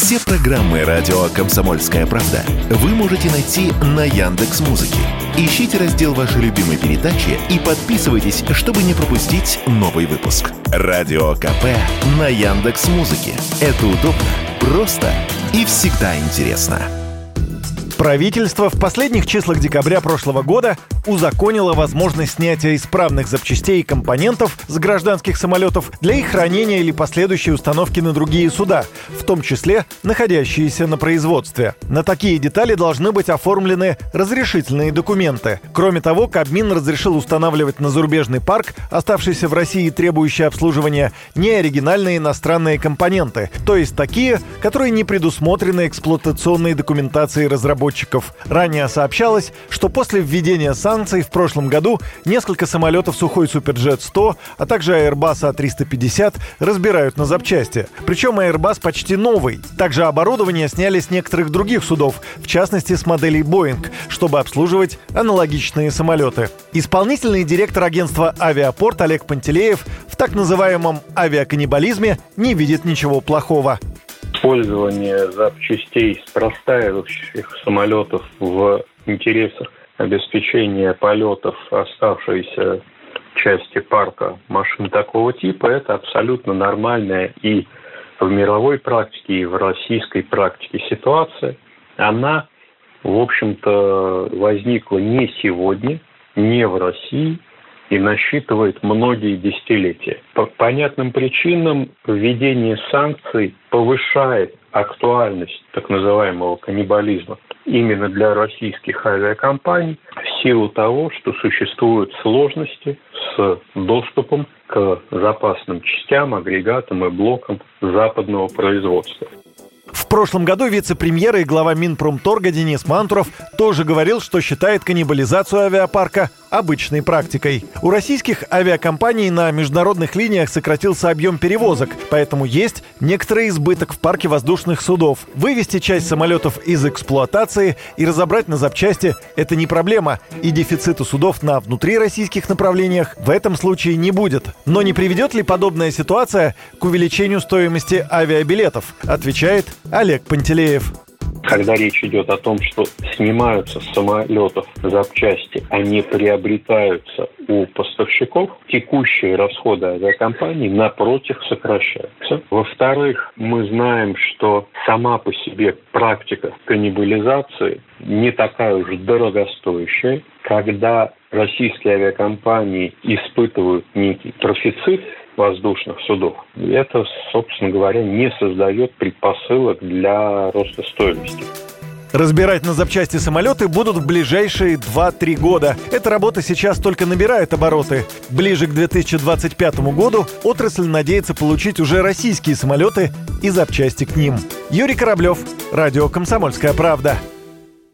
Все программы радио Комсомольская правда вы можете найти на Яндекс Музыке. Ищите раздел вашей любимой передачи и подписывайтесь, чтобы не пропустить новый выпуск. Радио КП на Яндекс Музыке. Это удобно, просто и всегда интересно. Правительство в последних числах декабря прошлого года узаконило возможность снятия исправных запчастей и компонентов с гражданских самолетов для их хранения или последующей установки на другие суда, в том числе находящиеся на производстве. На такие детали должны быть оформлены разрешительные документы. Кроме того, Кабмин разрешил устанавливать на зарубежный парк, оставшийся в России требующий обслуживания, неоригинальные иностранные компоненты, то есть такие, которые не предусмотрены эксплуатационной документацией разработчиков. Ранее сообщалось, что после введения санкций в прошлом году несколько самолетов Сухой Суперджет 100, а также Airbus A350 разбирают на запчасти. Причем Airbus почти новый. Также оборудование сняли с некоторых других судов, в частности с моделей Boeing, чтобы обслуживать аналогичные самолеты. Исполнительный директор агентства «Авиапорт» Олег Пантелеев в так называемом авиаканнибализме не видит ничего плохого использование запчастей с простаивающих самолетов в интересах обеспечения полетов оставшейся части парка машин такого типа, это абсолютно нормальная и в мировой практике, и в российской практике ситуация. Она, в общем-то, возникла не сегодня, не в России, и насчитывает многие десятилетия. По понятным причинам введение санкций повышает актуальность так называемого каннибализма именно для российских авиакомпаний в силу того, что существуют сложности с доступом к запасным частям, агрегатам и блокам западного производства. В прошлом году вице-премьер и глава Минпромторга Денис Мантуров тоже говорил, что считает каннибализацию авиапарка обычной практикой. У российских авиакомпаний на международных линиях сократился объем перевозок, поэтому есть некоторый избыток в парке воздушных судов. Вывести часть самолетов из эксплуатации и разобрать на запчасти – это не проблема, и дефицита судов на внутрироссийских направлениях в этом случае не будет. Но не приведет ли подобная ситуация к увеличению стоимости авиабилетов, отвечает Олег Пантелеев. Когда речь идет о том, что снимаются с самолетов запчасти, они приобретаются у поставщиков, текущие расходы авиакомпаний, напротив, сокращаются. Во-вторых, мы знаем, что сама по себе практика каннибализации не такая уж дорогостоящая. Когда российские авиакомпании испытывают некий профицит воздушных судов. И это, собственно говоря, не создает предпосылок для роста стоимости. Разбирать на запчасти самолеты будут в ближайшие 2-3 года. Эта работа сейчас только набирает обороты. Ближе к 2025 году отрасль надеется получить уже российские самолеты и запчасти к ним. Юрий Кораблев, Радио «Комсомольская правда».